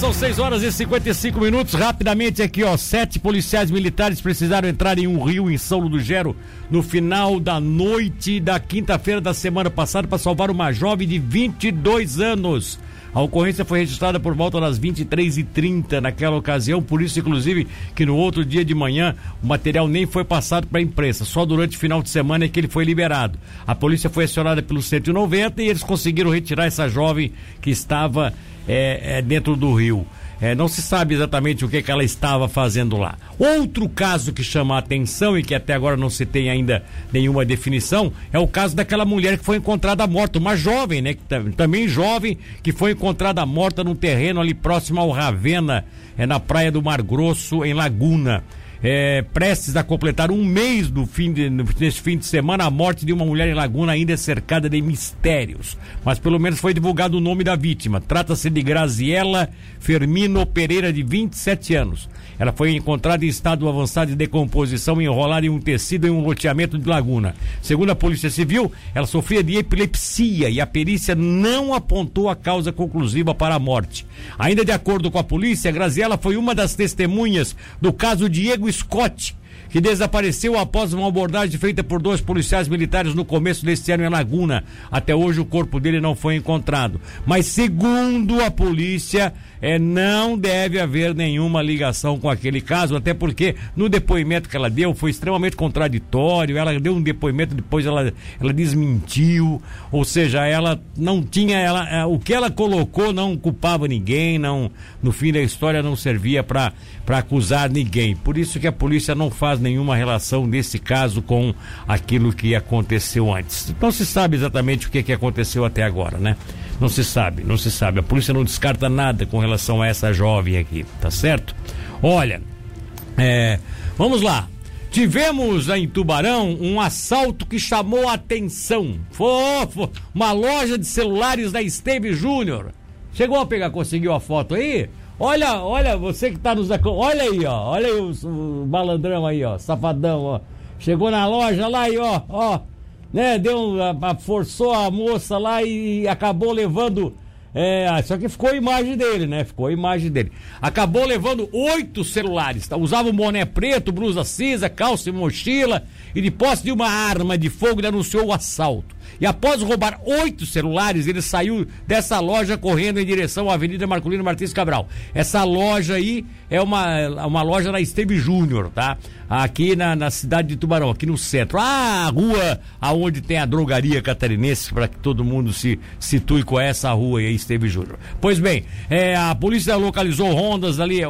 são 6 horas e 55 minutos. Rapidamente aqui, ó. Sete policiais militares precisaram entrar em um rio em São do Gero no final da noite da quinta-feira da semana passada para salvar uma jovem de 22 anos. A ocorrência foi registrada por volta das 23h30 naquela ocasião, por isso, inclusive, que no outro dia de manhã o material nem foi passado para a imprensa. Só durante o final de semana é que ele foi liberado. A polícia foi acionada pelo 190 e eles conseguiram retirar essa jovem que estava é, é, dentro do rio. É, não se sabe exatamente o que, que ela estava fazendo lá. Outro caso que chama a atenção e que até agora não se tem ainda nenhuma definição é o caso daquela mulher que foi encontrada morta, uma jovem, né? Que, também jovem, que foi encontrada morta num terreno ali próximo ao Ravena, é na praia do Mar Grosso, em Laguna é, prestes a completar um mês do fim de, fim de semana, a morte de uma mulher em Laguna ainda é cercada de mistérios. Mas pelo menos foi divulgado o nome da vítima. Trata-se de Graziela Fermino Pereira, de 27 anos. Ela foi encontrada em estado avançado de decomposição, enrolada em um tecido em um loteamento de Laguna. Segundo a Polícia Civil, ela sofria de epilepsia e a perícia não apontou a causa conclusiva para a morte. Ainda de acordo com a polícia, Graziela foi uma das testemunhas do caso Diego Scott, que desapareceu após uma abordagem feita por dois policiais militares no começo deste ano em Laguna. Até hoje o corpo dele não foi encontrado. Mas segundo a polícia, é, não deve haver nenhuma ligação com aquele caso, até porque no depoimento que ela deu foi extremamente contraditório. Ela deu um depoimento, depois ela, ela desmentiu, ou seja, ela não tinha, ela, é, o que ela colocou não culpava ninguém, não, no fim da história não servia para acusar ninguém. Por isso que a polícia não faz nenhuma relação nesse caso com aquilo que aconteceu antes. Não se sabe exatamente o que, que aconteceu até agora, né? Não se sabe, não se sabe. A polícia não descarta nada com relação a essa jovem aqui, tá certo? Olha, é, vamos lá. Tivemos em Tubarão um assalto que chamou a atenção. Foi uma loja de celulares da Esteve Júnior. Chegou a pegar, conseguiu a foto aí? Olha, olha, você que tá nos olha aí, ó, olha aí o, o malandrão aí, ó, safadão, ó. Chegou na loja lá e ó, ó, né? Deu, a, a, forçou a moça lá e acabou levando. É, só que ficou a imagem dele, né? Ficou a imagem dele. Acabou levando oito celulares. Tá? Usava um boné preto, blusa cinza, calça e mochila. E de posse de uma arma de fogo, ele anunciou o assalto. E após roubar oito celulares, ele saiu dessa loja correndo em direção à Avenida Marcolino Martins Cabral. Essa loja aí é uma, uma loja na Esteve Júnior, tá? Aqui na, na cidade de Tubarão, aqui no centro. Ah, a rua aonde tem a drogaria catarinense, para que todo mundo se situe com essa rua aí, Esteve Júnior. Pois bem, é, a polícia localizou rondas ali,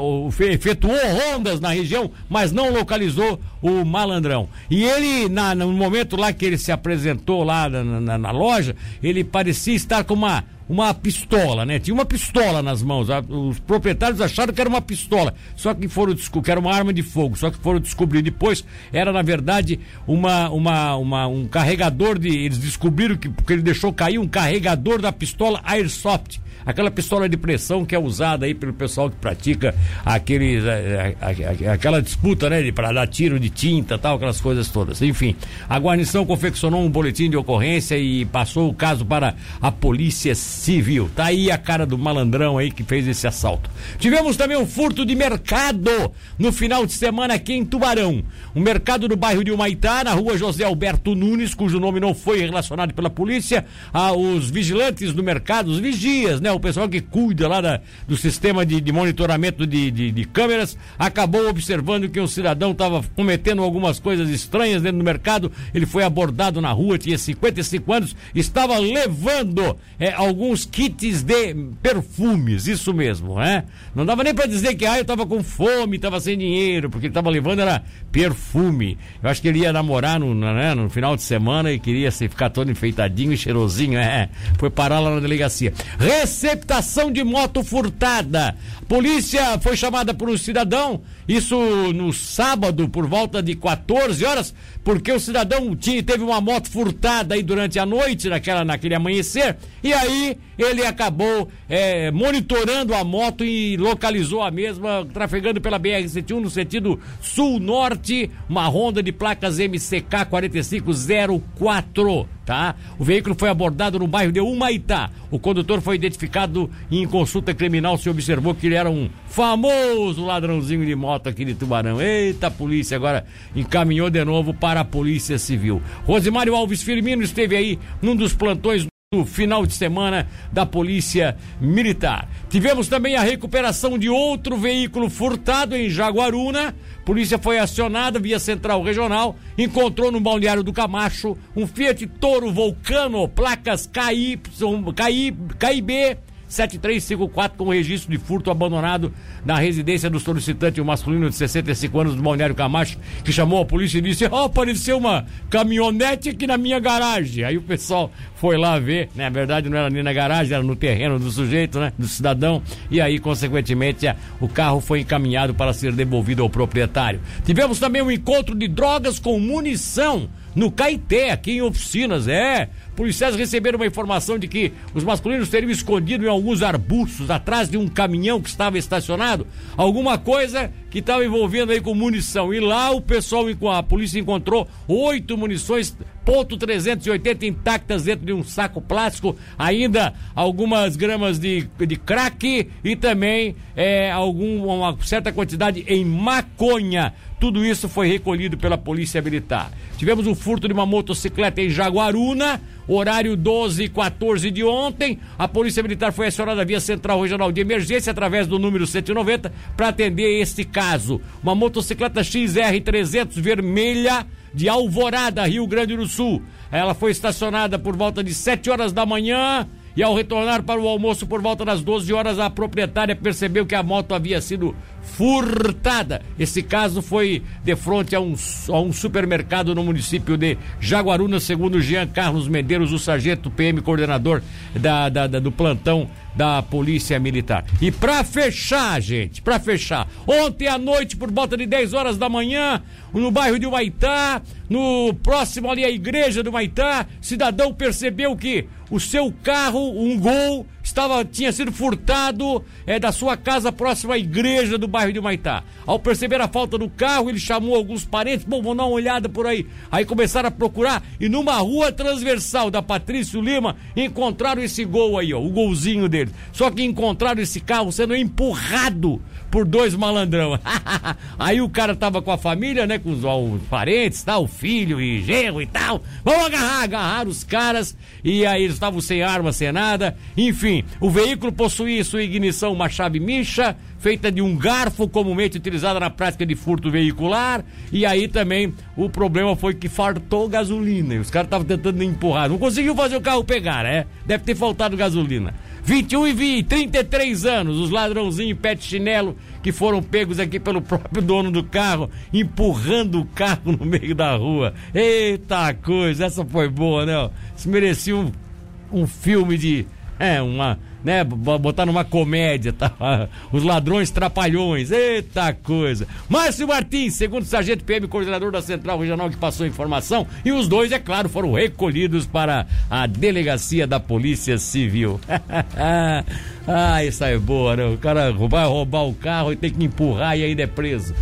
efetuou rondas na região, mas não localizou o malandrão. E ele, na, no momento lá que ele se apresentou lá na, na, na loja, ele parecia estar com uma uma pistola, né? Tinha uma pistola nas mãos. Os proprietários acharam que era uma pistola, só que foram que era uma arma de fogo, só que foram descobrir depois era na verdade uma, uma, uma um carregador de eles descobriram que porque ele deixou cair um carregador da pistola Airsoft aquela pistola de pressão que é usada aí pelo pessoal que pratica aquele, é, é, aquela disputa, né, para dar tiro de tinta tal, aquelas coisas todas. Enfim, a guarnição confeccionou um boletim de ocorrência e passou o caso para a Polícia Civil. Tá aí a cara do malandrão aí que fez esse assalto. Tivemos também um furto de mercado no final de semana aqui em Tubarão. Um mercado no bairro de Humaitá, na rua José Alberto Nunes, cujo nome não foi relacionado pela polícia. Ah, os vigilantes do mercado, os vigias, né? O pessoal que cuida lá da, do sistema de, de monitoramento de, de, de, câmeras acabou observando que um cidadão estava cometendo algumas coisas estranhas dentro do mercado. Ele foi abordado na rua, tinha 55 anos, estava levando é, alguns kits de perfumes, isso mesmo, né? Não dava nem para dizer que ah, eu estava com fome, estava sem dinheiro, porque ele estava levando era perfume. Eu acho que ele ia namorar no, né, no final de semana e queria se ficar todo enfeitadinho e cheirosinho, é. Foi parar lá na delegacia. Rece receptação de moto furtada. Polícia foi chamada por um cidadão, isso no sábado, por volta de 14 horas, porque o cidadão tinha, teve uma moto furtada aí durante a noite, naquela, naquele amanhecer, e aí ele acabou é, monitorando a moto e localizou a mesma, trafegando pela BR-101 no sentido sul-norte, uma Honda de placas MCK 4504 tá? O veículo foi abordado no bairro de Humaitá. O condutor foi identificado e em consulta criminal se observou que ele era um famoso ladrãozinho de moto aqui de Tubarão. Eita, a polícia agora encaminhou de novo para a Polícia Civil. Rosimário Alves Firmino esteve aí num dos plantões no final de semana da Polícia Militar. Tivemos também a recuperação de outro veículo furtado em Jaguaruna. Polícia foi acionada via Central Regional, encontrou no balneário do Camacho um Fiat Toro Volcano, placas KY, KI, KIB 7354 com registro de furto abandonado na residência do solicitante, um masculino de 65 anos do Balneário Camacho, que chamou a polícia e disse: Ó, oh, apareceu uma caminhonete aqui na minha garagem. Aí o pessoal foi lá ver, né? Na verdade não era nem na garagem, era no terreno do sujeito, né? Do cidadão. E aí, consequentemente, o carro foi encaminhado para ser devolvido ao proprietário. Tivemos também um encontro de drogas com munição no Caeté, aqui em oficinas, é. Policiais receberam uma informação de que os masculinos teriam escondido em alguns arbustos, atrás de um caminhão que estava estacionado, alguma coisa que estava envolvendo aí com munição. E lá o pessoal, a polícia encontrou oito munições ponto 380 intactas dentro de um saco plástico, ainda algumas gramas de, de crack e também é, algum, uma certa quantidade em maconha. Tudo isso foi recolhido pela Polícia Militar. Tivemos um furto de uma motocicleta em Jaguaruna, horário 12 e 14 de ontem. A Polícia Militar foi acionada via Central Regional de Emergência através do número 190 para atender este caso. Uma motocicleta XR300 vermelha de Alvorada, Rio Grande do Sul. Ela foi estacionada por volta de 7 horas da manhã e ao retornar para o almoço por volta das 12 horas, a proprietária percebeu que a moto havia sido furtada. Esse caso foi de frente a um, a um supermercado no município de Jaguaruna, segundo Jean Carlos Medeiros, o sargento PM coordenador da, da, da do plantão da Polícia Militar. E para fechar, gente, para fechar, ontem à noite, por volta de 10 horas da manhã, no bairro de Humaitá, no próximo ali à igreja do Humaitá, cidadão percebeu que o seu carro, um gol, estava tinha sido furtado é, da sua casa próxima à igreja do bairro de Maitá. Ao perceber a falta do carro, ele chamou alguns parentes, bom, vamos dar uma olhada por aí. Aí começaram a procurar e numa rua transversal da Patrício Lima encontraram esse gol aí, ó, o golzinho dele. Só que encontraram esse carro sendo empurrado por dois malandrão. aí o cara tava com a família, né, com os, os parentes, tal, filho e genro e tal. Vamos agarrar, agarrar os caras e aí eles estavam sem arma, sem nada. Enfim, o veículo possuía sua ignição uma chave micha, feita de um garfo comumente utilizada na prática de furto veicular. E aí também o problema foi que fartou gasolina. E os caras estavam tentando empurrar. Não conseguiu fazer o carro pegar, é? Deve ter faltado gasolina. 21 e 20, 33 anos, os ladrãozinhos de chinelo que foram pegos aqui pelo próprio dono do carro, empurrando o carro no meio da rua. Eita coisa, essa foi boa, né? Isso merecia um, um filme de. É, uma né? Botar numa comédia, tá? Os ladrões trapalhões, eita coisa. Márcio Martins, segundo sargento PM, coordenador da Central Regional que passou informação, e os dois, é claro, foram recolhidos para a delegacia da Polícia Civil. ah, isso aí é boa, né? O cara vai roubar o carro e tem que empurrar e ainda é preso.